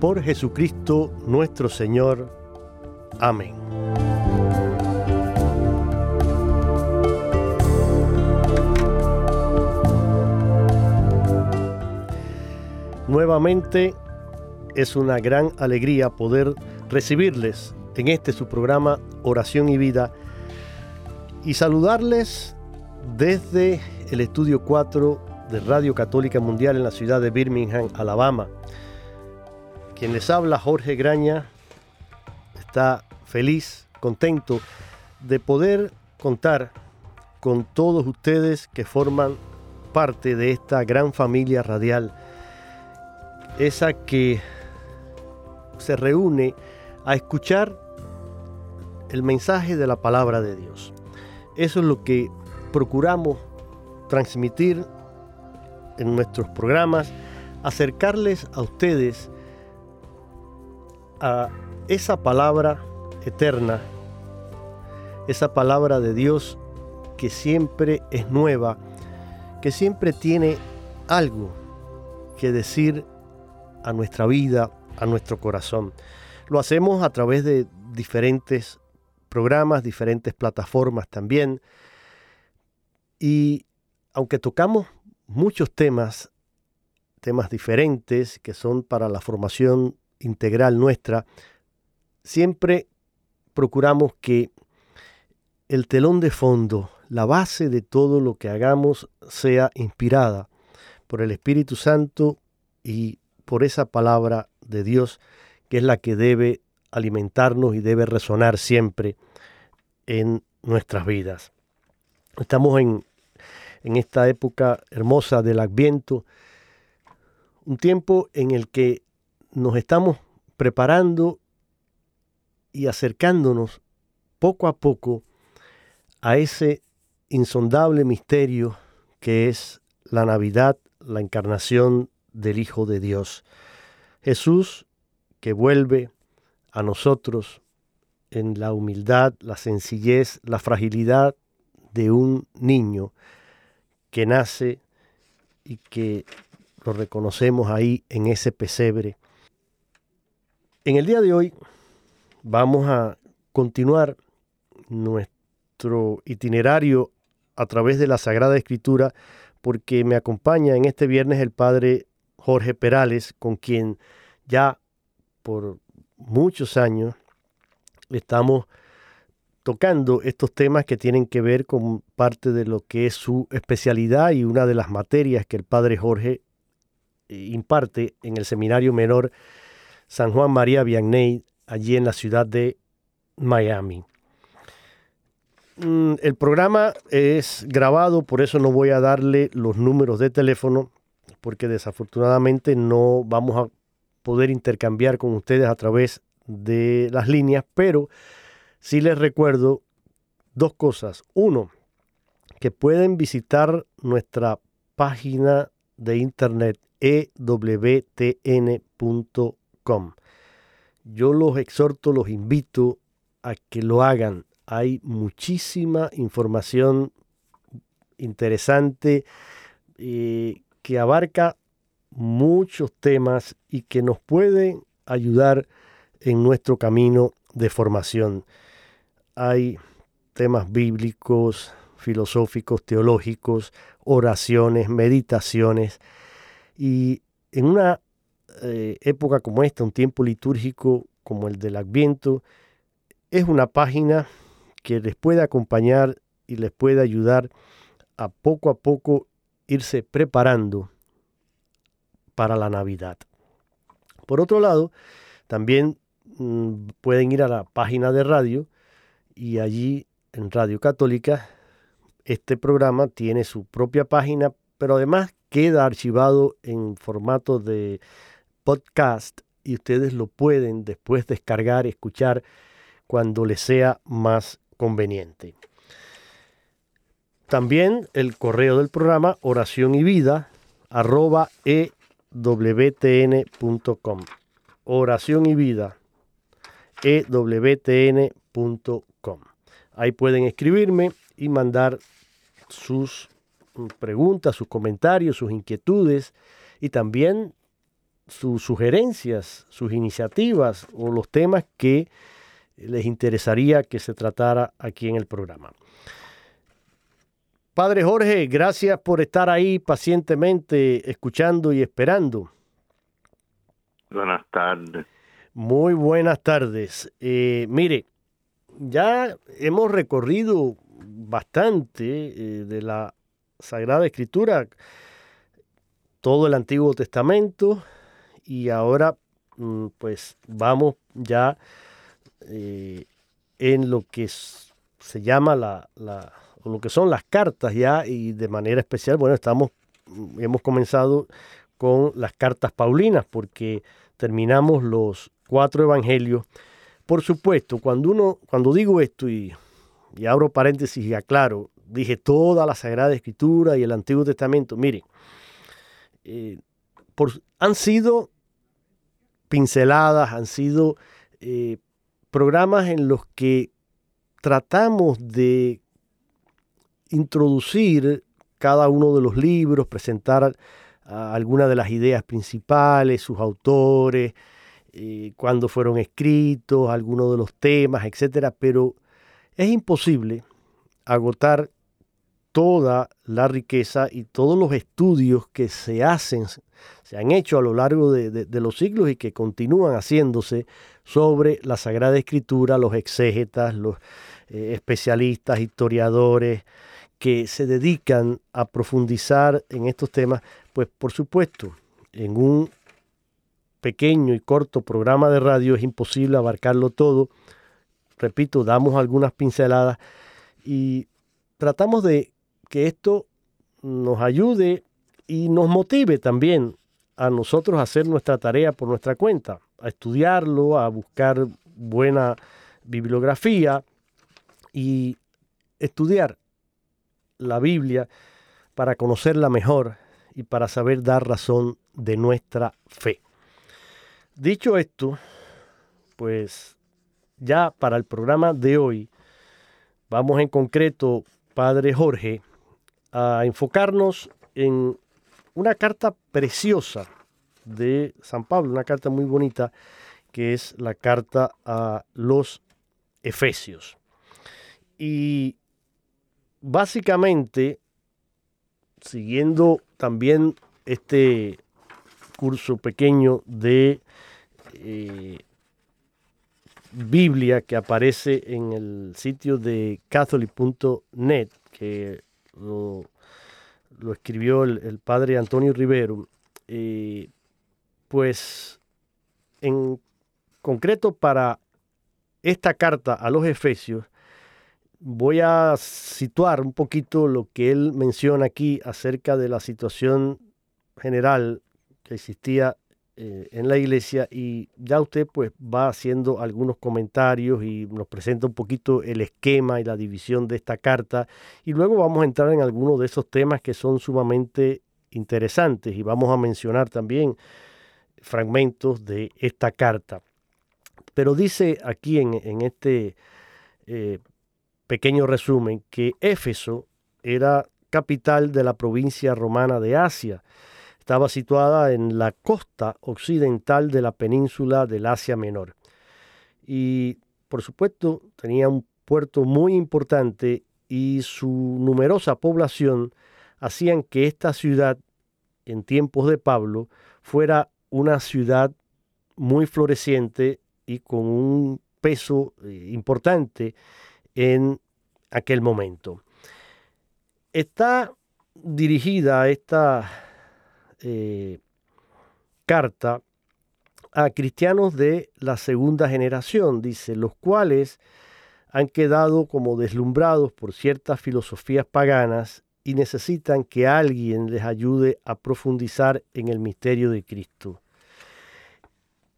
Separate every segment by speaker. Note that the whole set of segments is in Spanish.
Speaker 1: por Jesucristo nuestro Señor. Amén. Nuevamente es una gran alegría poder recibirles en este su programa Oración y Vida y saludarles desde el estudio 4 de Radio Católica Mundial en la ciudad de Birmingham, Alabama. Quien les habla, Jorge Graña, está feliz, contento de poder contar con todos ustedes que forman parte de esta gran familia radial, esa que se reúne a escuchar el mensaje de la palabra de Dios. Eso es lo que procuramos transmitir en nuestros programas, acercarles a ustedes a esa palabra eterna, esa palabra de Dios que siempre es nueva, que siempre tiene algo que decir a nuestra vida, a nuestro corazón. Lo hacemos a través de diferentes programas, diferentes plataformas también. Y aunque tocamos muchos temas, temas diferentes que son para la formación integral nuestra, siempre procuramos que el telón de fondo, la base de todo lo que hagamos sea inspirada por el Espíritu Santo y por esa palabra de Dios que es la que debe alimentarnos y debe resonar siempre en nuestras vidas. Estamos en, en esta época hermosa del Adviento, un tiempo en el que nos estamos preparando y acercándonos poco a poco a ese insondable misterio que es la Navidad, la encarnación del Hijo de Dios. Jesús que vuelve a nosotros en la humildad, la sencillez, la fragilidad de un niño que nace y que lo reconocemos ahí en ese pesebre en el día de hoy vamos a continuar nuestro itinerario a través de la Sagrada Escritura porque me acompaña en este viernes el Padre Jorge Perales, con quien ya por muchos años estamos tocando estos temas que tienen que ver con parte de lo que es su especialidad y una de las materias que el Padre Jorge eh, imparte en el Seminario Menor San Juan María Vianney, allí en la ciudad de Miami. Mm, el programa es grabado, por eso no voy a darle los números de teléfono, porque desafortunadamente no vamos a poder intercambiar con ustedes a través de las líneas, pero sí les recuerdo dos cosas. Uno, que pueden visitar nuestra página de internet ewtn.com. Yo los exhorto, los invito a que lo hagan. Hay muchísima información interesante eh, que abarca muchos temas y que nos pueden ayudar en nuestro camino de formación. Hay temas bíblicos, filosóficos, teológicos, oraciones, meditaciones. Y en una eh, época como esta, un tiempo litúrgico como el del Adviento, es una página que les puede acompañar y les puede ayudar a poco a poco irse preparando para la Navidad. Por otro lado, también mm, pueden ir a la página de radio y allí en Radio Católica este programa tiene su propia página, pero además queda archivado en formato de podcast y ustedes lo pueden después descargar, escuchar cuando les sea más conveniente. También el correo del programa oración y vida arroba ewtn.com. Oración y vida ewtn.com. Ahí pueden escribirme y mandar sus preguntas, sus comentarios, sus inquietudes y también sus sugerencias, sus iniciativas o los temas que les interesaría que se tratara aquí en el programa. Padre Jorge, gracias por estar ahí pacientemente escuchando y esperando.
Speaker 2: Buenas tardes.
Speaker 1: Muy buenas tardes. Eh, mire, ya hemos recorrido bastante eh, de la Sagrada Escritura, todo el Antiguo Testamento, y ahora mm, pues vamos ya eh, en lo que se llama la, la, lo que son las cartas ya, y de manera especial, bueno, estamos, mm, hemos comenzado con las cartas paulinas, porque terminamos los cuatro evangelios. Por supuesto, cuando uno, cuando digo esto y, y abro paréntesis y aclaro, dije toda la Sagrada Escritura y el Antiguo Testamento, mire, eh, han sido pinceladas, han sido eh, programas en los que tratamos de introducir cada uno de los libros, presentar algunas de las ideas principales, sus autores, eh, cuándo fueron escritos, algunos de los temas, etcétera, pero es imposible agotar toda la riqueza y todos los estudios que se hacen, se han hecho a lo largo de, los siglos y que continúan haciéndose sobre la Sagrada Escritura, los exégetas, los eh, especialistas, historiadores, que se dedican a profundizar en estos temas, pues por supuesto, en un pequeño y corto programa de radio es imposible abarcarlo todo. Repito, damos algunas pinceladas y tratamos de que esto nos ayude y nos motive también a nosotros a hacer nuestra tarea por nuestra cuenta, a estudiarlo, a buscar buena bibliografía y estudiar la Biblia para conocerla mejor y para saber dar razón de nuestra fe. Dicho esto, pues ya para el programa de hoy vamos en concreto, Padre Jorge, a enfocarnos en una carta preciosa de San Pablo, una carta muy bonita, que es la carta a los Efesios. Y básicamente, siguiendo también este curso pequeño de eh, Biblia que aparece en el sitio de catholic.net, que lo, escribió el, padre Antonio Rivero, eh, pues en concreto para esta carta a los Efesios, voy a situar un poquito lo que él menciona aquí acerca de la situación general que existía eh, en la iglesia y ya usted pues va haciendo algunos comentarios y nos presenta un poquito el esquema y la división de esta carta y luego vamos a entrar en algunos de esos temas que son sumamente interesantes y vamos a mencionar también fragmentos de esta carta. Pero dice aquí en, este eh, pequeño resumen que Éfeso era capital de la provincia romana de Asia. Estaba situada en la costa occidental de la península del Asia Menor. Y por supuesto tenía un puerto muy importante y su numerosa población hacían que esta ciudad en tiempos de Pablo fuera una ciudad muy floreciente y con un peso eh, importante en aquel momento. Está dirigida esta eh, carta a cristianos de la segunda generación, dice, los cuales han quedado como deslumbrados por ciertas filosofías paganas y necesitan que alguien les ayude a profundizar en el misterio de Cristo.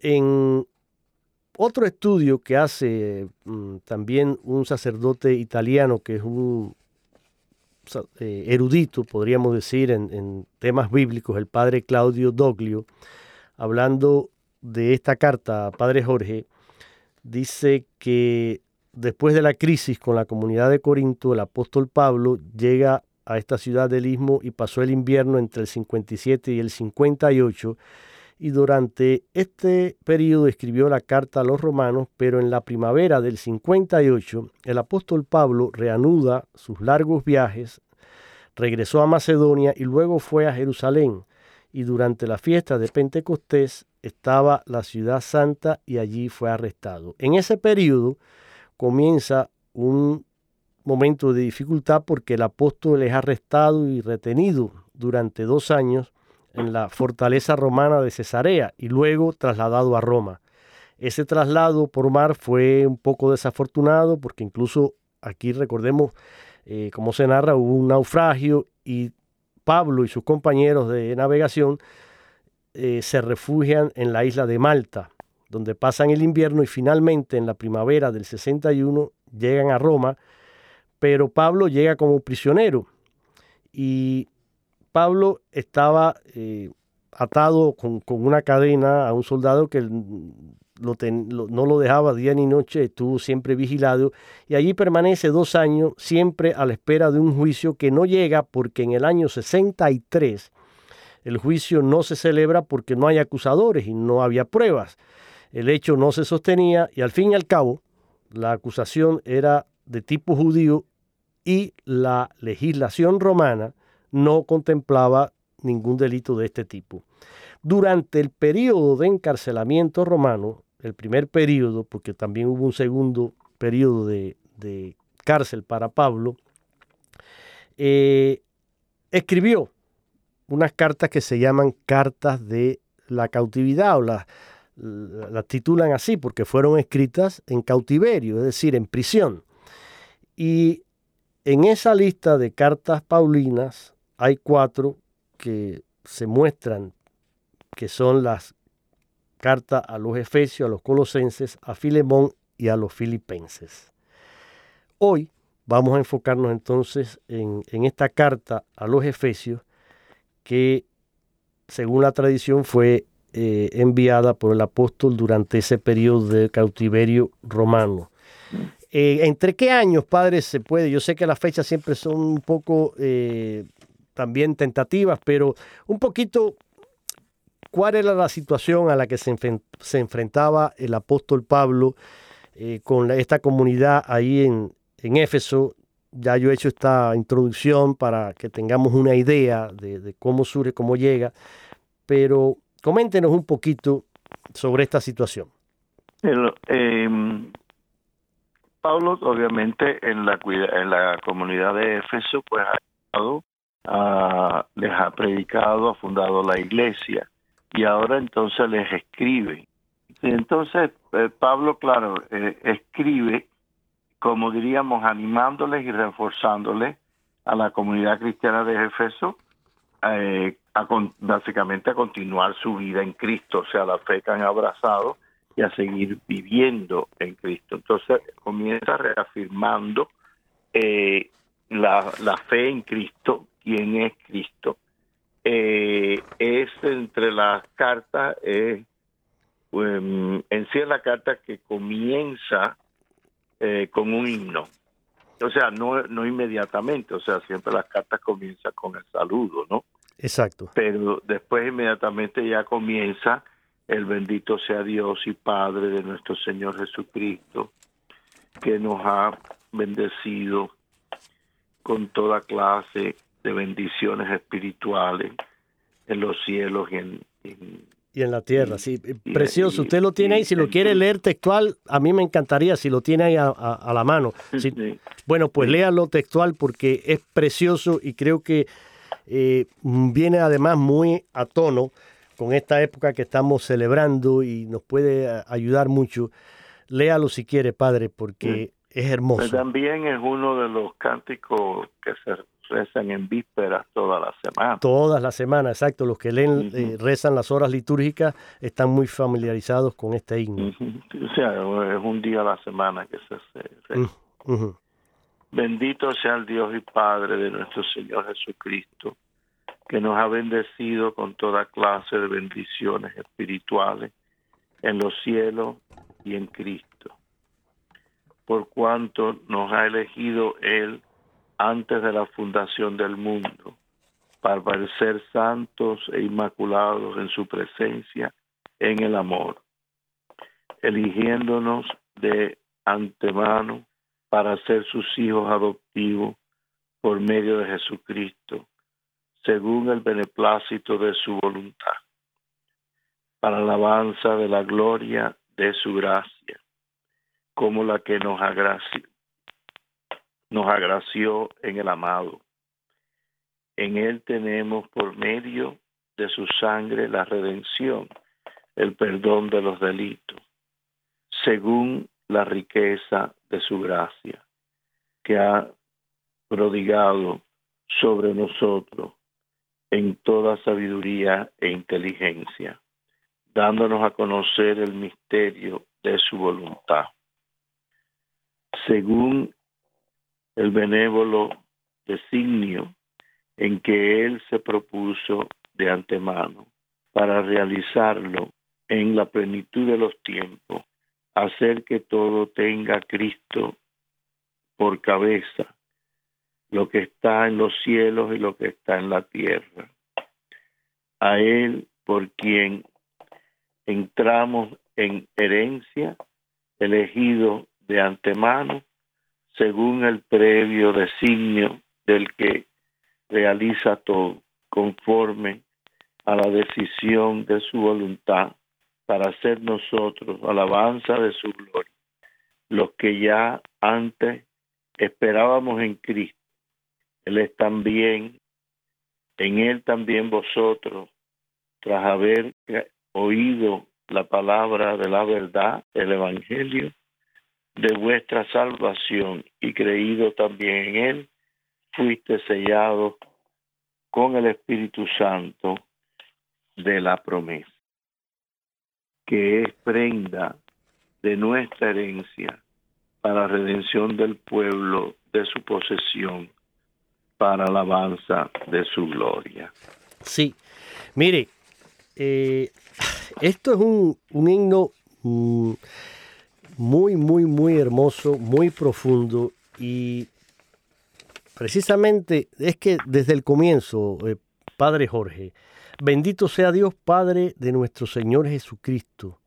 Speaker 1: En otro estudio que hace mm, también un sacerdote italiano que es un eh, erudito, podríamos decir, en, en, temas bíblicos, el padre Claudio Doglio, hablando de esta carta, padre Jorge, dice que después de la crisis con la comunidad de Corinto, el apóstol Pablo llega a esta ciudad del Istmo y pasó el invierno entre el 57 y el 58 y durante este periodo escribió la carta a los romanos, pero en la primavera del 58 el apóstol Pablo reanuda sus largos viajes, regresó a Macedonia y luego fue a Jerusalén y durante la fiesta de Pentecostés estaba la ciudad santa y allí fue arrestado. En ese periodo comienza un momento de dificultad porque el apóstol es arrestado y retenido durante dos años en la fortaleza romana de Cesarea y luego trasladado a Roma. Ese traslado por mar fue un poco desafortunado porque incluso aquí recordemos, eh, se narra, hubo un naufragio y Pablo y sus compañeros de navegación eh, se refugian en la isla de Malta, donde pasan el invierno y finalmente en la primavera del 61 llegan a Roma, pero Pablo llega como prisionero y Pablo estaba eh, atado con, una cadena a un soldado que no lo dejaba día ni noche, estuvo siempre vigilado y allí permanece dos años siempre a la espera de un juicio que no llega porque en el año 63 el juicio no se celebra porque no hay acusadores y no había pruebas. El hecho no se sostenía y al fin y al cabo la acusación era de tipo judío y la legislación romana no contemplaba ningún delito de este tipo. Durante el periodo de encarcelamiento romano, el primer periodo, porque también hubo un segundo periodo de, cárcel para Pablo, eh, escribió unas cartas que se llaman cartas de la cautividad o las la titulan así porque fueron escritas en cautiverio, es decir, en prisión. Y en esa lista de cartas paulinas hay cuatro que se muestran que son las cartas a los efesios, a los colosenses, a Filemón y a los filipenses. Hoy vamos a enfocarnos entonces en, en esta carta a los efesios que según la tradición fue eh, enviada por el apóstol durante ese periodo de cautiverio romano. Eh, ¿Entre qué años, padres, se puede? Yo sé que las fechas siempre son un poco eh, también tentativas, pero un poquito, ¿cuál era la situación a la que se, enfrentaba el apóstol Pablo con esta comunidad ahí en, en Éfeso ya yo he hecho esta introducción para que tengamos una idea de, cómo surge, cómo llega, pero coméntenos un poquito sobre esta situación.
Speaker 2: Em, Pablo, obviamente, en la, en la comunidad de Éfeso, pues ha estado, ah, les ha predicado, ha fundado la iglesia y ahora entonces les escribe. Entonces, eh, Pablo, claro, eh, escribe como diríamos, animándoles y reforzándoles a la comunidad cristiana de Éfeso eh, básicamente a continuar su vida en Cristo, o sea, la fe que han abrazado y a seguir viviendo en Cristo. Entonces comienza reafirmando eh, la, fe en Cristo, quién es Cristo, eh, es entre las cartas, eh, em, en sí es la carta que comienza eh, con un himno. O sea, no, no inmediatamente, o sea, siempre las cartas comienzan con el saludo, ¿no?
Speaker 1: Exacto.
Speaker 2: Pero después inmediatamente ya comienza el bendito sea Dios y Padre de nuestro Señor Jesucristo, que nos ha bendecido con toda clase de bendiciones espirituales en los cielos y en,
Speaker 1: y en la tierra, sí. Precioso. Usted lo tiene ahí. Si lo quiere leer textual, a mí me encantaría si lo tiene ahí a, la mano. bueno, pues léalo textual porque es precioso y creo que eh, viene además muy a tono con esta época que estamos celebrando y nos puede ayudar mucho. Léalo si quiere, Padre, porque es hermoso. Pues
Speaker 2: también es uno de los cánticos que se rezan en vísperas toda la semana.
Speaker 1: Todas las semanas, exacto. Los que leen, eh, rezan las horas litúrgicas están muy familiarizados con este himno.
Speaker 2: O sea, es un día a la semana que se hace. Bendito sea el Dios y Padre de nuestro Señor Jesucristo, que nos ha bendecido con toda clase de bendiciones espirituales en los cielos y en Cristo. Por cuanto nos ha elegido Él antes de la fundación del mundo, para ser santos e inmaculados en su presencia en el amor, eligiéndonos de antemano para ser sus hijos adoptivos por medio de Jesucristo, según el beneplácito de su voluntad, para alabanza de la gloria de su gracia, como la que nos agració, nos agració en el amado. En Él tenemos por medio de su sangre la redención, el perdón de los delitos, según la riqueza de su gracia, que ha prodigado sobre nosotros en toda sabiduría e inteligencia, dándonos a conocer el misterio de su voluntad. Según el benévolo designio en que Él se propuso de antemano para realizarlo en la plenitud de los tiempos, hacer que todo tenga Cristo por cabeza, lo que está en los cielos y lo que está en la tierra. A Él por quien entramos en herencia, elegido de antemano según el previo designio del que realiza todo, conforme a la decisión de su voluntad, para hacer nosotros alabanza de su gloria, los que ya antes esperábamos en Cristo. Él es también, en Él también vosotros, tras haber oído la palabra de la verdad, el Evangelio, de vuestra salvación y creído también en Él, fuiste sellado con el Espíritu Santo de la promesa, que es prenda de nuestra herencia para redención del pueblo de su posesión, para alabanza de su gloria.
Speaker 1: Sí, mire, eh, esto es un, un himno... Mm, muy, muy, muy hermoso, muy profundo y precisamente es que desde el comienzo, eh, Padre Jorge, bendito sea Dios Padre de nuestro Señor Jesucristo,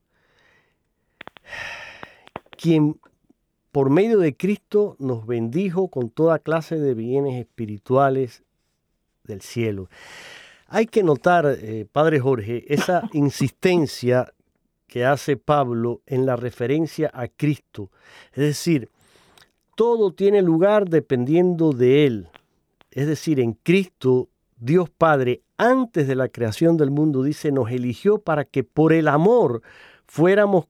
Speaker 1: quien por medio de Cristo nos bendijo con toda clase de bienes espirituales del cielo. Hay que notar, eh, Padre Jorge, esa insistencia que hace Pablo en la referencia a Cristo. Es decir, todo tiene lugar dependiendo de Él. Es decir, en Cristo, Dios Padre, antes de la creación del mundo, dice, nos eligió para que por el amor fuéramos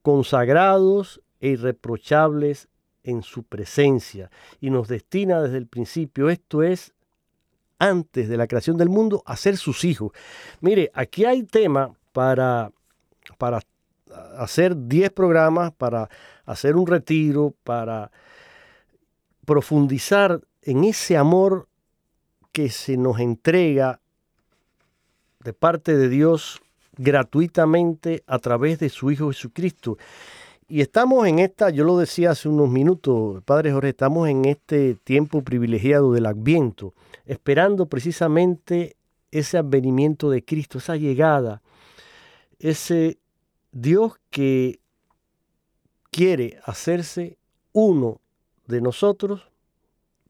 Speaker 1: consagrados e irreprochables en su presencia y nos destina desde el principio, esto es, antes de la creación del mundo, a ser sus hijos. Mire, aquí hay tema para para hacer 10 programas, para hacer un retiro, para profundizar en ese amor que se nos entrega de parte de Dios gratuitamente a través de su Hijo Jesucristo. Y estamos en esta, yo lo decía hace unos minutos, Padre Jorge, estamos en este tiempo privilegiado del Adviento, esperando precisamente ese advenimiento de Cristo, esa llegada, ese Dios que quiere hacerse uno de nosotros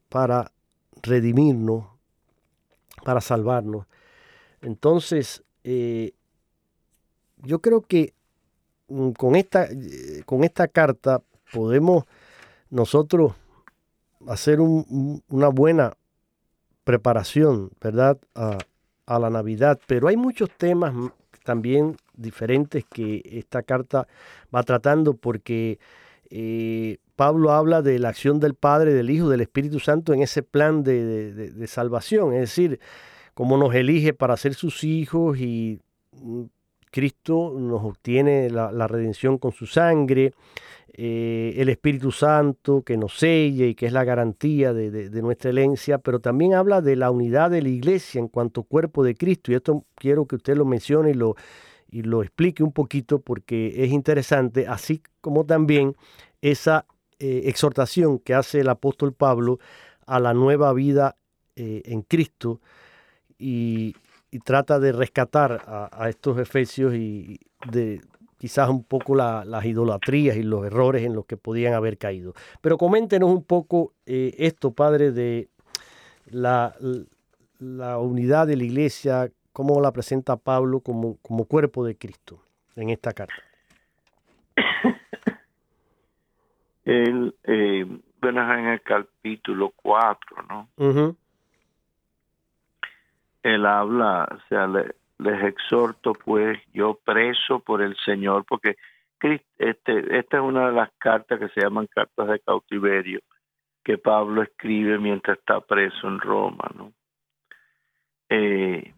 Speaker 1: para redimirnos, para salvarnos. Entonces, eh, yo creo que mm, con esta, eh, con esta carta podemos nosotros hacer una buena preparación, ¿verdad? A, la Navidad, pero hay muchos temas también diferentes que esta carta va tratando porque eh, Pablo habla de la acción del Padre, del Hijo, del Espíritu Santo en ese plan de, salvación, es decir, cómo nos elige para ser sus hijos y mm, Cristo nos obtiene la, redención con su sangre, eh, el Espíritu Santo que nos sella y que es la garantía de, nuestra herencia, pero también habla de la unidad de la iglesia en cuanto cuerpo de Cristo. Y esto quiero que usted lo mencione y lo, explique un poquito porque es interesante, así como también esa eh, exhortación que hace el apóstol Pablo a la nueva vida eh, en Cristo y, y trata de rescatar a, estos efesios y de quizás un poco las idolatrías y los errores en los que podían haber caído. Pero coméntenos un poco eh, esto, Padre, de la, la, unidad de la iglesia, cómo la presenta Pablo como, como cuerpo de Cristo en esta carta.
Speaker 2: El, eh, bueno, en el capítulo 4, ¿no? Él habla, o sea, les exhorto pues yo preso por el Señor, porque este, esta es una de las cartas que se llaman cartas de cautiverio que Pablo escribe mientras está preso en Roma, ¿no?
Speaker 1: Eh,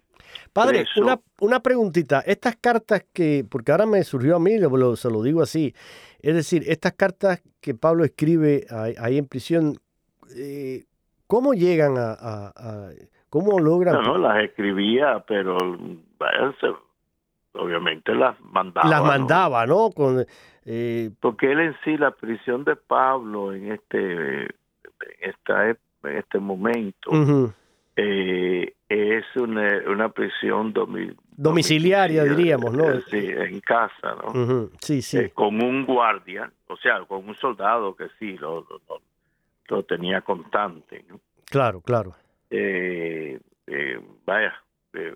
Speaker 1: Padre, una, una preguntita. Estas cartas que, porque ahora me surgió a mí, se lo digo así, es decir, estas cartas que Pablo escribe ahí, en prisión, eh, ¿cómo llegan a ¿Cómo logran?
Speaker 2: No, no, las escribía, pero obviamente las mandaba.
Speaker 1: Las mandaba, ¿no? Con,
Speaker 2: eh, Porque él en sí, la prisión de Pablo en este, en esta, en este momento, eh, es una, una prisión
Speaker 1: domiciliaria, diríamos, ¿no?
Speaker 2: Sí, en casa, ¿no?
Speaker 1: Sí, sí.
Speaker 2: Eh, con un guardia, o sea, con un soldado que sí, lo, lo, lo tenía constante, ¿no?
Speaker 1: Claro, claro
Speaker 2: eh, eh, vaya, eh,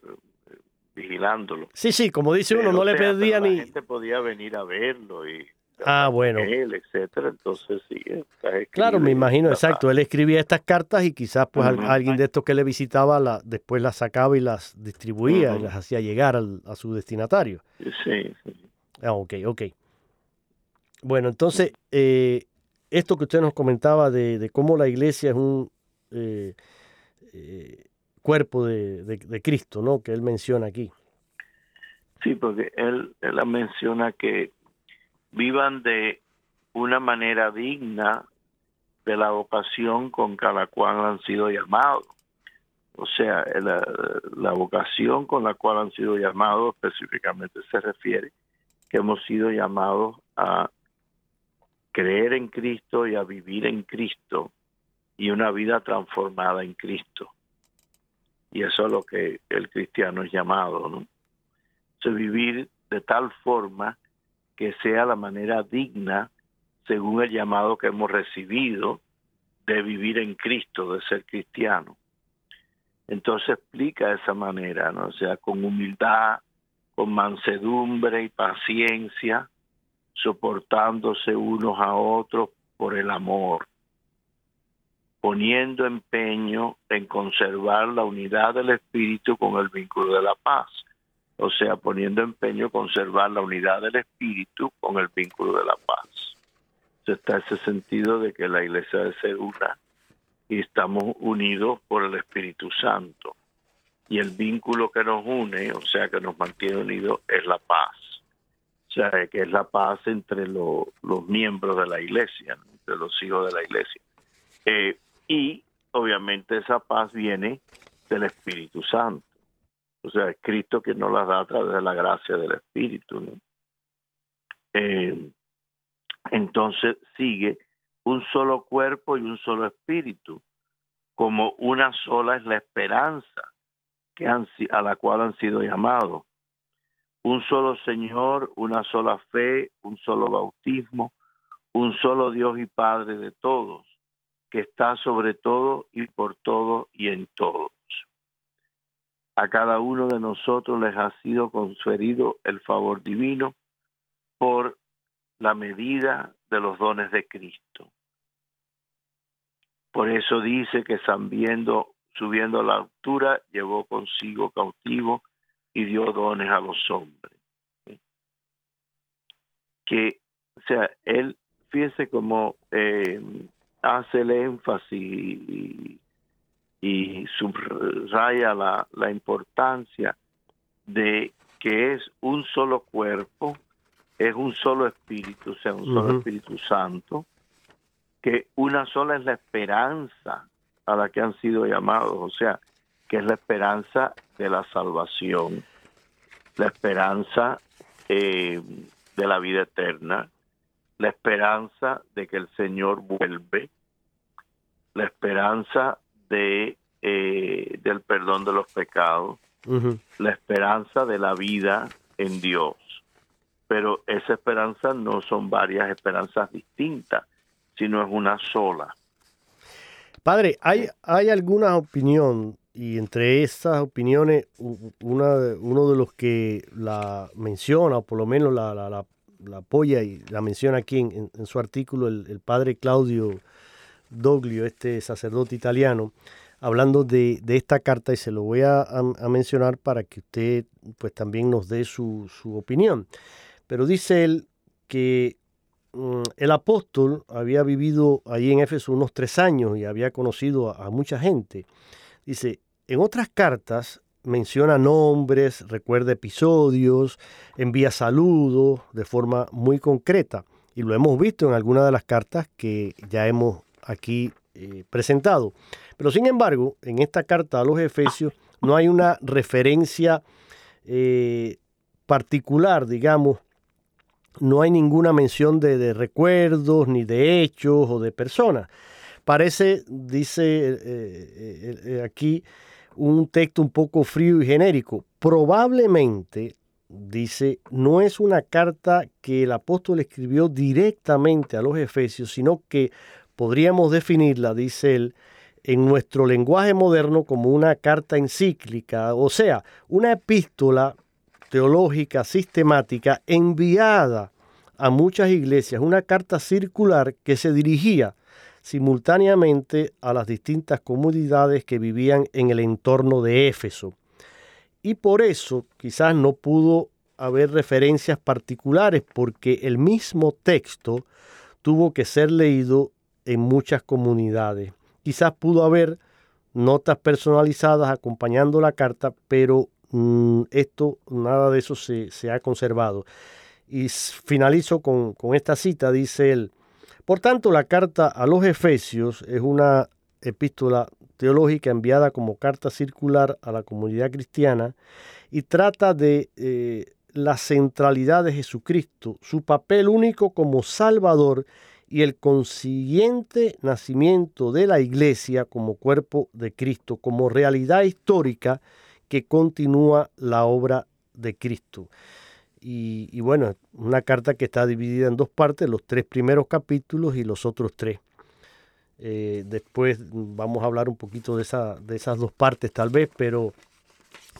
Speaker 2: vigilándolo.
Speaker 1: Sí, sí, como dice uno, no le pedía ni...
Speaker 2: La gente podía venir a verlo y...
Speaker 1: Ah, bueno.
Speaker 2: Él, etcétera, entonces sí.
Speaker 1: Claro, me imagino, exacto. Él escribía estas cartas y quizás pues alguien de estos que le visitaba la, después las sacaba y las distribuía y las hacía llegar a su destinatario.
Speaker 2: Sí, sí.
Speaker 1: Ah, ok, ok. Bueno, entonces, eh, esto que usted nos comentaba de, de cómo la iglesia es un... Eh, eh, cuerpo de, Cristo, ¿no? Que él menciona aquí.
Speaker 2: Sí, porque él, él menciona que vivan de una manera digna de la vocación con cada cual han sido llamados. O sea, la, la, vocación con la cual han sido llamados específicamente se refiere que hemos sido llamados a creer en Cristo y a vivir en Cristo y una vida transformada en Cristo. Y eso es lo que el cristiano es llamado, ¿no? vivir de tal forma que sea la manera digna, según el llamado que hemos recibido, de vivir en Cristo, de ser cristiano. Entonces explica de esa manera, ¿no? O sea, con humildad, con mansedumbre y paciencia, soportándose unos a otros por el amor poniendo empeño en conservar la unidad del espíritu con el vínculo de la paz. O sea, poniendo empeño en conservar la unidad del espíritu con el vínculo de la paz. está ese sentido de que la iglesia debe ser una y estamos unidos por el Espíritu Santo. Y el vínculo que nos une, o sea, que nos mantiene unidos, es la paz. O sea, que es la paz entre los miembros de la iglesia, entre los hijos de la iglesia. Eh, y obviamente esa paz viene del Espíritu Santo. O sea, es Cristo que nos las da a través de la gracia del Espíritu. Eh, entonces sigue un solo cuerpo y un solo espíritu, como una sola es la esperanza que han, a la cual han sido llamados. Un solo Señor, una sola fe, un solo bautismo, un solo Dios y Padre de todos, que está sobre todo y por todo y en todos. A cada uno de nosotros les ha sido conferido el favor divino por la medida de los dones de Cristo. Por eso dice que subiendo, subiendo a la altura, llevó consigo cautivo y dio dones a los hombres. Que, o sea, él, fíjese cómo eh, hace el énfasis y, y subraya la, la importancia de que es un solo cuerpo, es un solo espíritu, o sea, un solo Espíritu Santo, que una sola es la esperanza a la que han sido llamados, o sea, que es la esperanza de la salvación, la esperanza eh, de la vida eterna, la esperanza de que el Señor vuelve, la esperanza de eh, del perdón de los pecados, la esperanza de la vida en Dios. Pero esa esperanza no son varias esperanzas distintas, sino es una sola.
Speaker 1: Padre, ¿hay, hay alguna opinión, y entre esas opiniones, una, uno de los que la menciona, o por lo menos la, la, apoya y la menciona aquí en, su artículo, el, padre Claudio Doglio, este sacerdote italiano, hablando de, esta carta, y se lo voy a, a, mencionar para que usted pues también nos dé su, su opinión. Pero dice él que mm, el apóstol había vivido allí en Éfeso unos tres años y había conocido a, mucha gente. Dice, en otras cartas menciona nombres, recuerda episodios, envía saludos de forma muy concreta. Y lo hemos visto en algunas de las cartas que ya hemos aquí eh, presentado. Pero sin embargo, en esta carta a los Efesios no hay una referencia eh, particular, digamos, no hay ninguna mención de, recuerdos, ni de hechos o de personas. Parece, dice eh, aquí, un texto un poco frío y genérico. Probablemente, dice, no es una carta que el apóstol escribió directamente a los efesios, sino que podríamos definirla, dice él, en nuestro lenguaje moderno como una carta encíclica, o sea, una epístola teológica sistemática enviada a muchas iglesias, una carta circular que se dirigía simultáneamente a las distintas comunidades que vivían en el entorno de Éfeso. Y por eso quizás no pudo haber referencias particulares porque el mismo texto tuvo que ser leído en muchas comunidades. Quizás pudo haber notas personalizadas acompañando la carta, pero Mm, esto, nada de eso se, ha conservado. Y finalizo con, esta cita, dice él, por tanto la carta a los Efesios es una epístola teológica enviada como carta circular a la comunidad cristiana y trata de eh, la centralidad de Jesucristo, su papel único como Salvador y el consiguiente nacimiento de la iglesia como cuerpo de Cristo, como realidad histórica que continúa la obra de Cristo. Y, bueno, una carta que está dividida en dos partes, los tres primeros capítulos y los otros tres. Eh, después vamos a hablar un poquito de, esa, de esas dos partes tal vez, pero,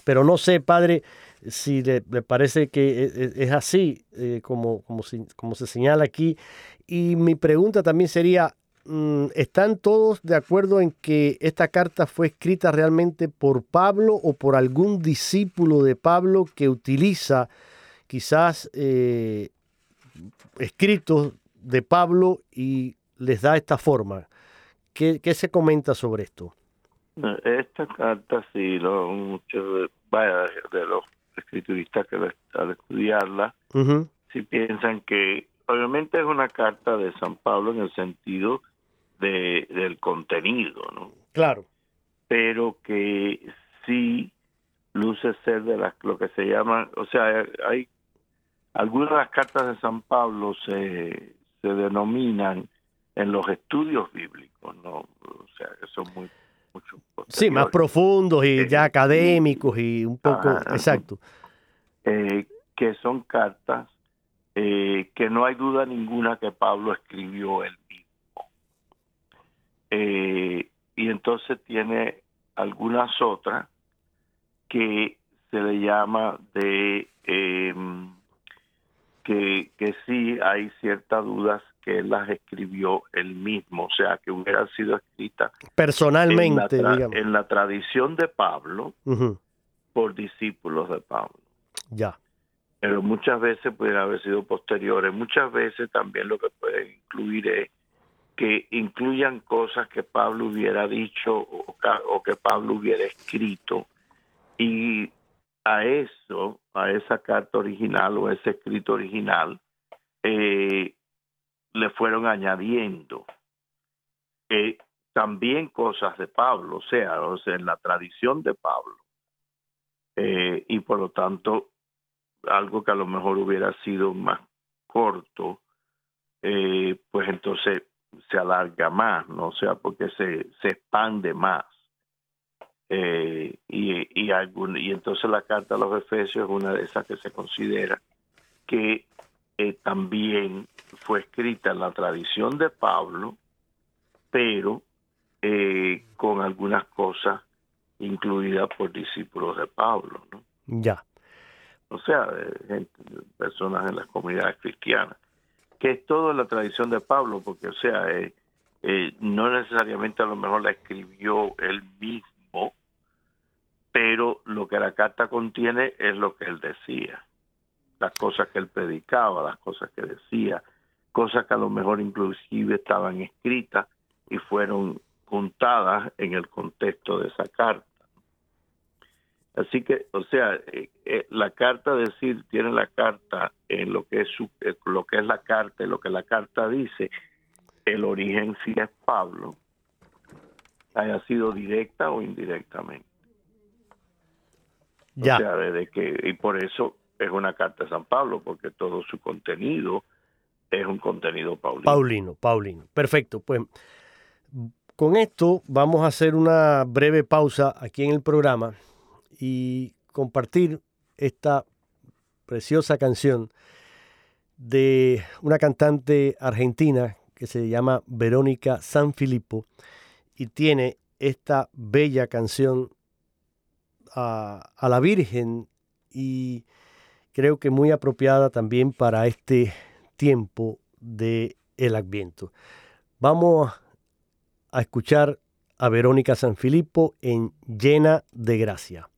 Speaker 1: pero no sé, padre, si le, parece que e, e, es, así, eh, como, como, como se señala aquí. Y mi pregunta también sería, Mm, ¿están todos de acuerdo en que esta carta fue escrita realmente por Pablo o por algún discípulo de Pablo que utiliza quizás eh, escritos de Pablo y les da esta forma? ¿Qué, se comenta sobre esto?
Speaker 2: Esta carta, sí, lo, muchos de los escrituristas que al estudiarla, si piensan que obviamente es una carta de San Pablo en el sentido del contenido, ¿no?
Speaker 1: Claro.
Speaker 2: Pero que sí luce ser de las, lo que se llama, o sea, hay algunas de las cartas de San Pablo se, se denominan en los estudios bíblicos, ¿no? O sea, que son muy mucho
Speaker 3: Sí, más profundos y ya académicos y un poco, exacto.
Speaker 2: Eh, que son cartas eh, que no hay duda ninguna que Pablo escribió él mismo. Eh, y entonces tiene algunas otras que se le llama de em, que, que sí hay ciertas dudas que él las escribió él mismo, o sea, que hubieran sido escritas
Speaker 3: personalmente,
Speaker 2: en la,
Speaker 3: digamos.
Speaker 2: En la tradición de Pablo, por discípulos de Pablo.
Speaker 3: Ya.
Speaker 2: Pero muchas veces pueden haber sido posteriores, muchas veces también lo que puede incluir es que incluyan cosas que Pablo hubiera dicho o, o que Pablo hubiera escrito y a eso, a esa carta original o ese escrito original, eh, le fueron añadiendo eh, también cosas de Pablo, o sea, o sea, en la tradición de Pablo. Eh, y por lo tanto, algo que a lo mejor hubiera sido más corto, eh, pues entonces se alarga más, ¿no? O sea, porque se, se expande más. Eh, y, y, algún, y entonces la carta a los Efesios es una de esas que se considera que eh, también fue escrita en la tradición de Pablo, pero con algunas cosas incluidas por discípulos de Pablo. ¿no?
Speaker 3: Ya.
Speaker 2: O sea, personas en las comunidades cristianas, que es todo la tradición de Pablo, porque, o sea, eh, no necesariamente a lo mejor la escribió él mismo, pero lo que la carta contiene es lo que él decía las cosas que él predicaba, las cosas que decía, cosas que a lo mejor inclusive estaban escritas y fueron juntadas en el contexto de esa carta. Así que, o sea, eh, eh, la carta decir tiene la carta en lo que es su, eh, lo que es la carta, y lo que la carta dice, el origen sí es Pablo, haya sido directa o indirectamente.
Speaker 3: Ya.
Speaker 2: O sea, desde que y por eso es una carta de San Pablo, porque todo su contenido es un contenido paulino.
Speaker 3: Paulino, Paulino. Perfecto. Pues con esto vamos a hacer una breve pausa aquí en el programa y compartir esta preciosa canción de una cantante argentina que se llama Verónica Sanfilippo y tiene esta bella canción a, la Virgen y creo que muy apropiada también para este tiempo de el Adviento. Vamos a escuchar a Verónica Sanfilippo en Llena de Gracia.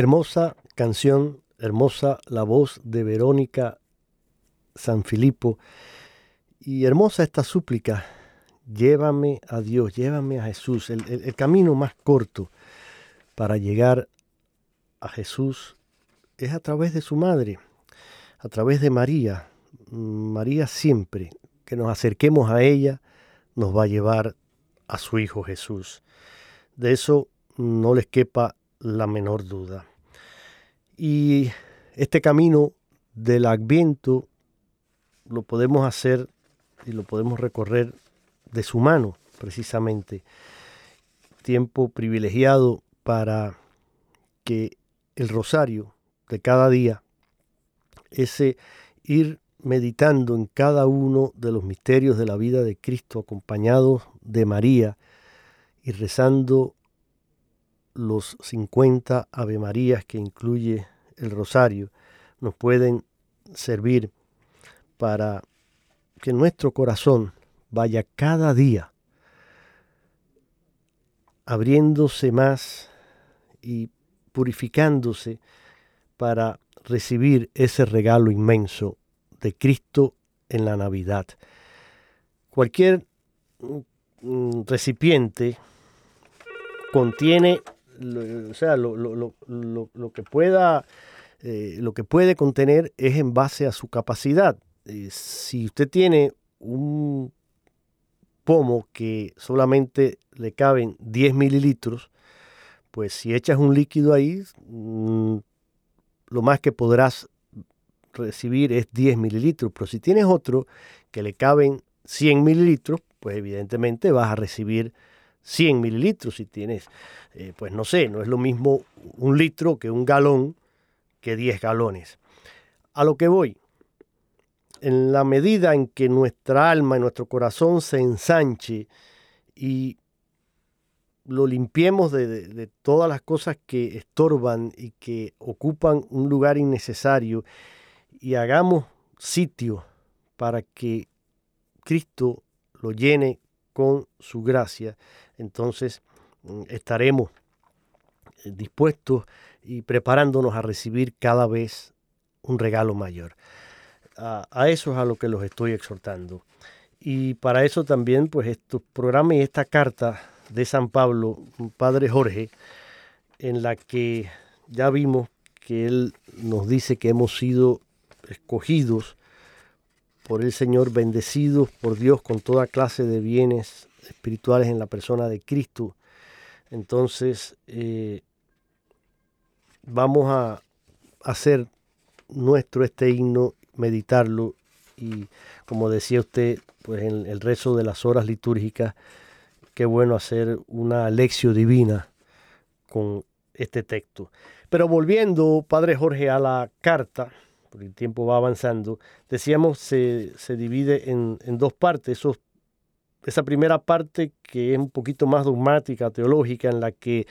Speaker 1: Hermosa canción, hermosa la voz de Verónica Sanfilippo y hermosa esta súplica. Llévame a Dios, llévame a Jesús. El, el- camino más corto para llegar a Jesús es a través de su madre, a través de María. María siempre que nos acerquemos a ella nos va a llevar a su Hijo Jesús. De eso no les quepa la menor duda. Y este camino del adviento lo podemos hacer y lo podemos recorrer de su mano, precisamente. Tiempo privilegiado para que el rosario de cada día, ese ir meditando en cada uno de los misterios de la vida de Cristo, acompañados de María y rezando los 50 Ave Marías que incluye el rosario, nos pueden servir para que nuestro corazón vaya cada día abriéndose más y purificándose para recibir ese regalo inmenso de Cristo en la Navidad. Cualquier mm, recipiente contiene o sea, lo- lo- lo- lo que pueda, eh, lo que puede contener es en base a su capacidad. Eh, si usted tiene un pomo que solamente le caben 10 mililitros, pues si echas un líquido ahí, mm, lo más que podrás recibir es 10 mililitros. Pero si tienes otro que le caben 100 mililitros, pues evidentemente vas a recibir 100 mililitros. Si tienes, eh, pues no sé, no es lo mismo un litro que un galón que 10 galones. A lo que voy, en la medida en que nuestra alma y nuestro corazón se ensanche y lo limpiemos de, de- todas las cosas que estorban y que ocupan un lugar innecesario y hagamos sitio para que Cristo lo llene con su gracia, entonces mm, estaremos eh, dispuestos y preparándonos a recibir cada vez un regalo mayor. A, eso es a lo que los estoy exhortando. Y para eso también, pues, estos programas y esta carta de San Pablo, Padre Jorge, en la que ya vimos que él nos dice que hemos sido escogidos por el Señor, bendecidos por Dios con toda clase de bienes espirituales en la persona de Cristo. Entonces, eh, vamos a hacer nuestro este himno meditarlo y como decía usted, pues en el rezo de las horas litúrgicas, qué bueno hacer una lección divina con este texto. Pero volviendo, Padre Jorge, a la carta, porque el tiempo va avanzando, decíamos se, se divide en, en dos partes. Esa primera parte que es un poquito más dogmática, teológica, en la que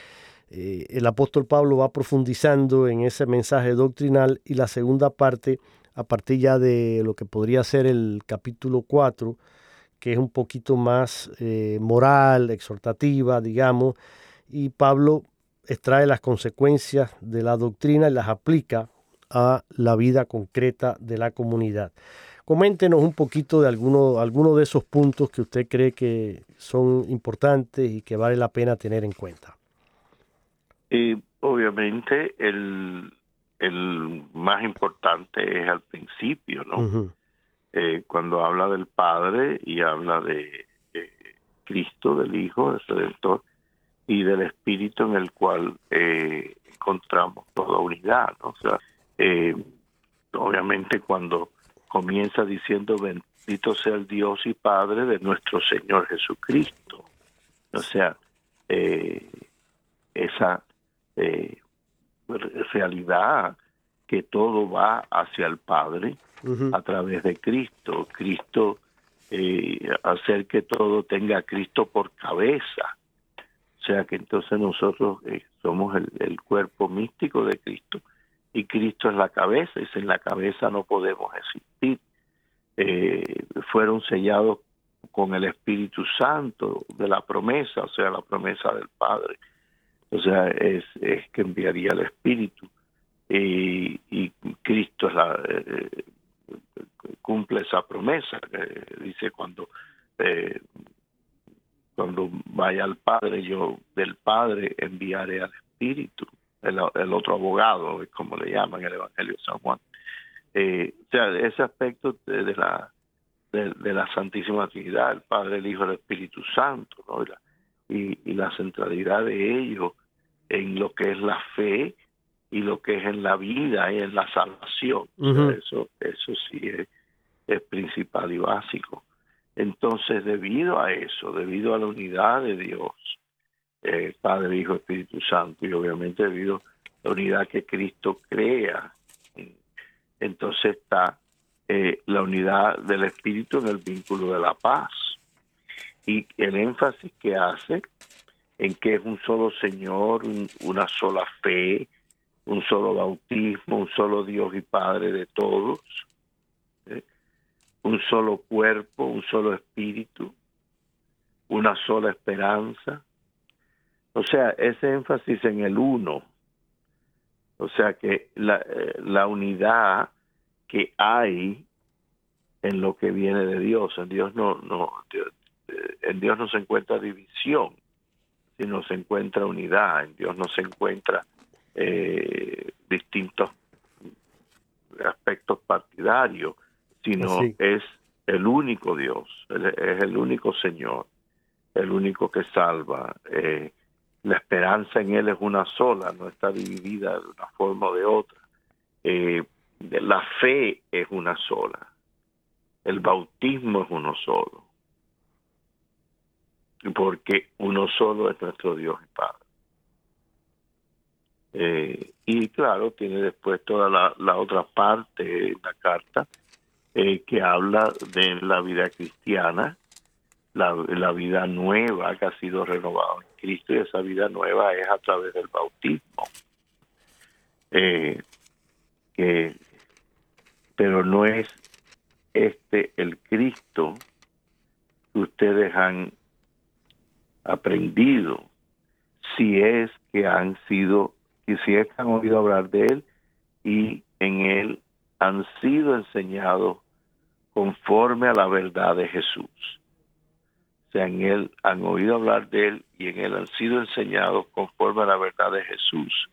Speaker 1: eh, el apóstol Pablo va profundizando en ese mensaje doctrinal y la segunda parte, a partir ya de lo que podría ser el capítulo 4, que es un poquito más eh, moral, exhortativa, digamos, y Pablo extrae las consecuencias de la doctrina y las aplica a la vida concreta de la comunidad. Coméntenos un poquito de alguno, alguno de esos puntos que usted cree que son importantes y que vale la pena tener en cuenta.
Speaker 2: Y obviamente el, el más importante es al principio, ¿no? eh, cuando habla del Padre y habla de, Cristo, del Hijo, del Redentor, y del Espíritu en el cual eh, encontramos toda unidad, ¿no? O sea, eh, obviamente cuando comienza diciendo bendito sea el Dios y Padre de nuestro Señor Jesucristo. O sea, eh, esa eh, realidad que todo va hacia el Padre uh -huh. a través de Cristo. Cristo, eh, hacer que todo tenga a Cristo por cabeza. O sea que entonces nosotros eh, somos el, el cuerpo místico de Cristo y Cristo es la cabeza y sin la cabeza no podemos existir. Eh, fueron sellados con el Espíritu Santo de la promesa, o sea, la promesa del Padre. O sea, es, es que enviaría el Espíritu y, y Cristo es la, eh, cumple esa promesa. Eh, dice cuando cuando vaya al Padre, yo del Padre enviaré al Espíritu el, el, otro abogado, como le llaman el Evangelio de San Juan. Eh, o sea, ese aspecto de, la de, de, la Santísima Trinidad, el Padre, el Hijo, el Espíritu Santo, ¿no? y, la, y, y, la centralidad de ellos en lo que es la fe y lo que es en la vida y en la salvación. Uh -huh. eso, eso sí es, es principal y básico. Entonces, debido a eso, debido a la unidad de Dios, eh, Padre, Hijo, Espíritu Santo, y obviamente debido a la unidad que Cristo crea. Entonces está eh, la unidad del Espíritu en el vínculo de la paz. Y el énfasis que hace en que es un solo Señor, un, una sola fe, un solo bautismo, un solo Dios y Padre de todos, ¿eh? un solo cuerpo, un solo espíritu, una sola esperanza, o sea, ese énfasis en el uno, o sea que la, eh, la unidad que hay en lo que viene de Dios, en Dios no, no, en Dios no se encuentra división, sino se encuentra unidad, en Dios no se encuentra eh, distintos aspectos partidarios, sino sí. es el único Dios, es el único Señor, el único que salva. Eh, la esperanza en Él es una sola, no está dividida de una forma o de otra. Eh, la fe es una sola, el bautismo es uno solo, porque uno solo es nuestro Dios y Padre. Eh, y claro, tiene después toda la, otra parte de la carta eh, que habla de la vida cristiana, la, vida nueva que ha sido renovada en Cristo y esa vida nueva es a través del bautismo. Eh, pero no es este el Cristo que ustedes han aprendido, si es que han sido, y si es que han oído hablar de él y en él han sido enseñados conforme a la verdad de Jesús. O él han oído hablar de él y en él han sido enseñados conforme a la verdad de Jesús,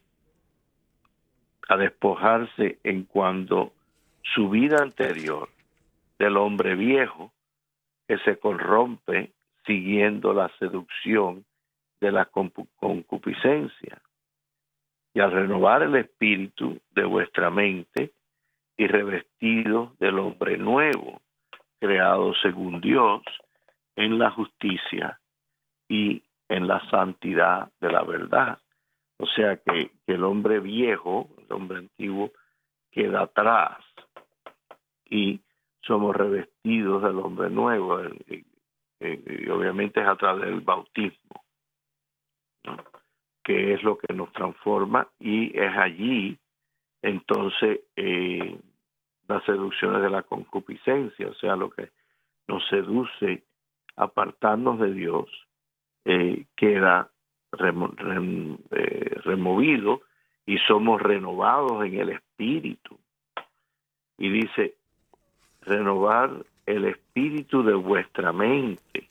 Speaker 2: a despojarse en cuando su vida anterior del hombre viejo que se corrompe siguiendo la seducción de la concupiscencia. Y al renovar el espíritu de vuestra mente y revestidos del hombre nuevo, creado según Dios en la justicia y en la santidad de la verdad. O sea que, el hombre viejo, el hombre antiguo, queda atrás y somos revestidos del hombre nuevo. Y obviamente es a través del bautismo, que es lo que nos transforma y es allí entonces eh, las seducciones de la concupiscencia, o sea, lo que nos seduce apartarnos de Dios, eh, queda eh, removido y somos renovados en el espíritu. Y dice, renovar el espíritu de vuestra mente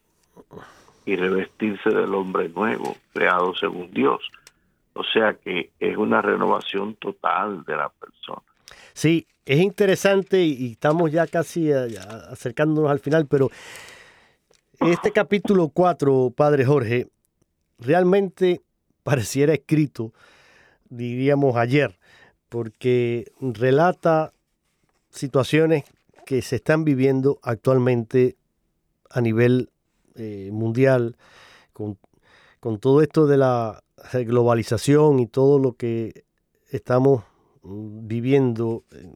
Speaker 2: y revestirse del hombre nuevo, creado según Dios. O sea que es una renovación total de la persona.
Speaker 1: Sí, es interesante y, estamos ya casi a- acercándonos al final, pero este capítulo 4, Padre Jorge, realmente pareciera escrito, diríamos ayer, porque relata situaciones que se están viviendo actualmente a nivel eh, mundial, con, con todo esto de la globalización y todo lo que estamos mm, viviendo. eh,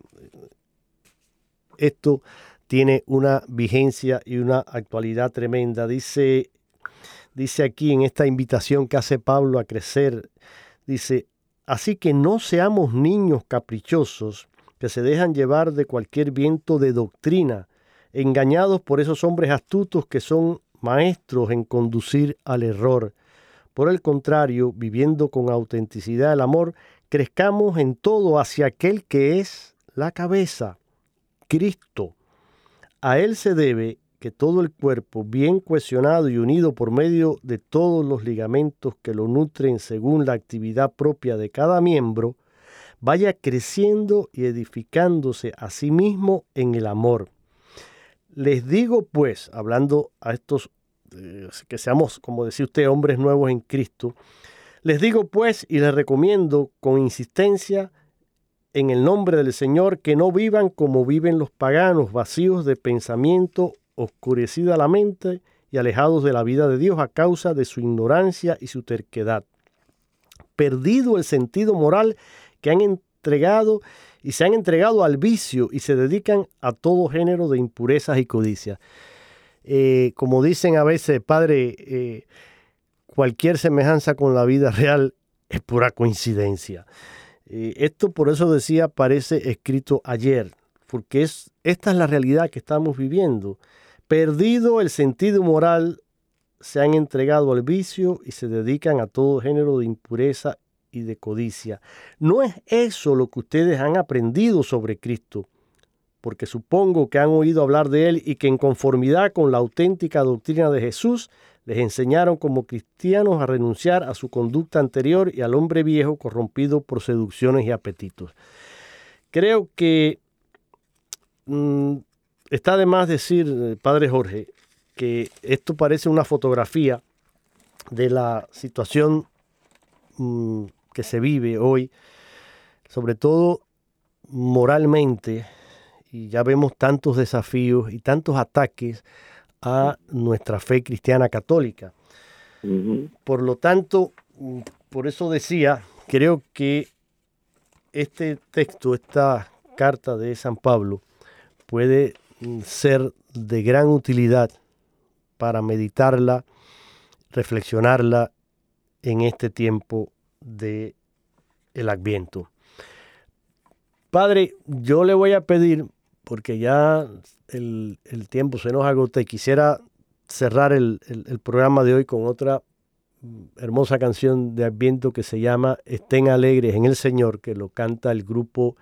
Speaker 1: Esto tiene una vigencia y una actualidad tremenda. Dice, dice aquí en esta invitación que hace Pablo a crecer, dice, así que no seamos niños caprichosos que se dejan llevar de cualquier viento de doctrina, engañados por esos hombres astutos que son maestros en conducir al error. Por el contrario, viviendo con autenticidad el amor, crezcamos en todo hacia aquel que es la cabeza, Cristo. A Él se debe que todo el cuerpo, bien cohesionado y unido por medio de todos los ligamentos que lo nutren según la actividad propia de cada miembro, vaya creciendo y edificándose a sí mismo en el amor. Les digo pues, hablando a estos eh, que seamos, como decía usted, hombres nuevos en Cristo, les digo pues y les recomiendo con insistencia en el nombre del Señor que no vivan como viven los paganos, vacíos de pensamiento, oscurecida la mente y alejados de la vida de Dios a causa de su ignorancia y su terquedad. Perdido el sentido moral que han entregado y se han entregado al vicio y se dedican a todo género de impurezas y codicias. Eh, como dicen a veces, Padre, eh, cualquier semejanza con la vida real es pura coincidencia. Eh, esto por eso decía parece escrito ayer, porque es, esta es la realidad que estamos viviendo. Perdido el sentido moral, se han entregado al vicio y se dedican a todo género de impureza y de codicia. No es eso lo que ustedes han aprendido sobre Cristo, porque supongo que han oído hablar de Él y que en conformidad con la auténtica doctrina de Jesús, les enseñaron como cristianos a renunciar a su conducta anterior y al hombre viejo corrompido por seducciones y apetitos. Creo que mm, está de más decir, eh, Padre Jorge, que esto parece una fotografía de la situación mm, que se vive hoy, sobre todo moralmente, y ya vemos tantos desafíos y tantos ataques a nuestra fe cristiana católica. Por lo tanto, por eso decía, creo que este texto, esta carta de San Pablo, puede mm, ser de gran utilidad para meditarla, reflexionarla en este tiempo de el Adviento. Padre, yo le voy a pedir, porque ya el, el tiempo se nos agota y quisiera cerrar el, el- programa de hoy con otra hermosa canción de Adviento que se llama Estén alegres en el Señor, que lo canta el grupo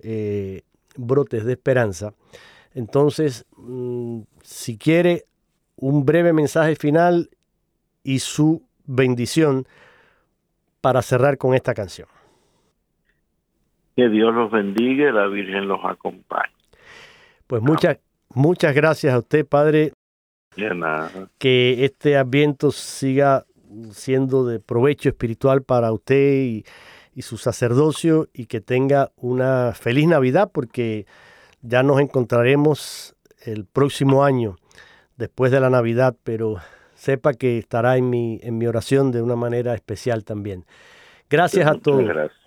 Speaker 1: eh, Brotes de Esperanza. Entonces, mm, si quiere un breve mensaje final y su bendición para cerrar con esta canción.
Speaker 2: Que Dios los bendiga y la Virgen los acompañe.
Speaker 1: Pues muchas, muchas gracias a usted, Padre,
Speaker 2: De nada.
Speaker 1: que este adviento siga siendo de provecho espiritual para usted y, y su sacerdocio y que tenga una feliz Navidad porque ya nos encontraremos el próximo año después de la Navidad, pero sepa que estará en mi, en mi oración de una manera especial también. Gracias a todos.
Speaker 2: Gracias.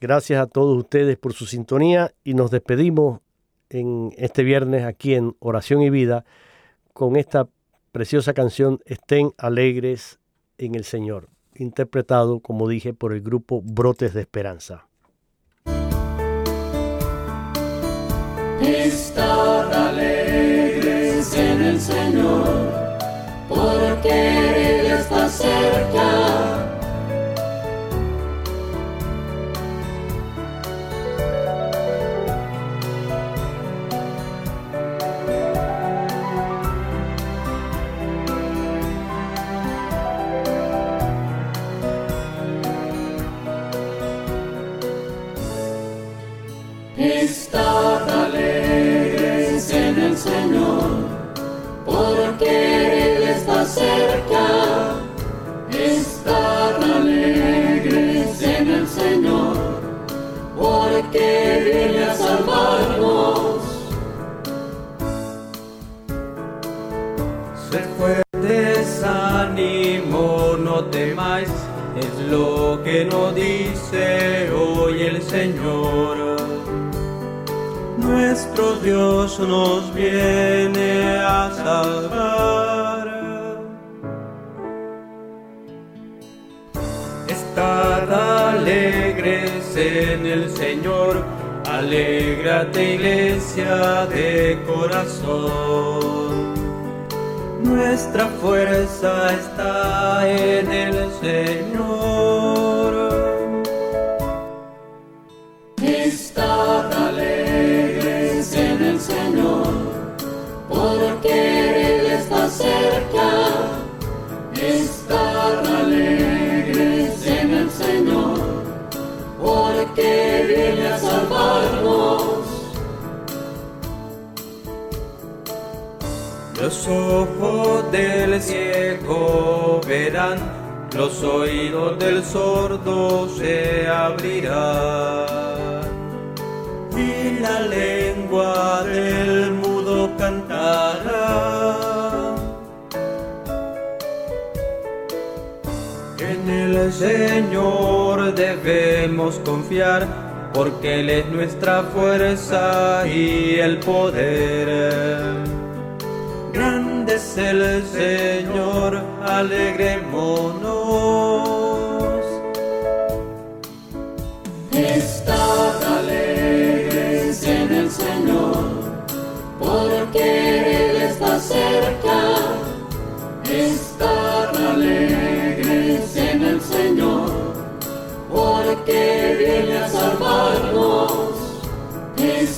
Speaker 1: Gracias a todos ustedes por su sintonía y nos despedimos en este viernes aquí en Oración y Vida con esta preciosa canción Estén alegres en el Señor, interpretado, como dije, por el grupo Brotes de Esperanza.
Speaker 4: Estad alegres en el Señor, porque Él está cerca.
Speaker 5: Es lo que nos dice hoy el Señor. Nuestro Dios nos viene a salvar. Estad alegres en el Señor, alégrate iglesia de corazón. Nuestra fuerza está en el Señor.
Speaker 4: Estad alegres en el Señor, porque Él está cerca.
Speaker 5: Los ojos del ciego verán, los oídos del sordo se abrirán. Y la lengua del mudo cantará. En el Señor debemos confiar, porque Él es nuestra fuerza y el poder el Señor, alegrémonos. Estad alegres en el Señor, porque Él está cerca. Estad alegres en el Señor, porque viene a salvarnos. Estad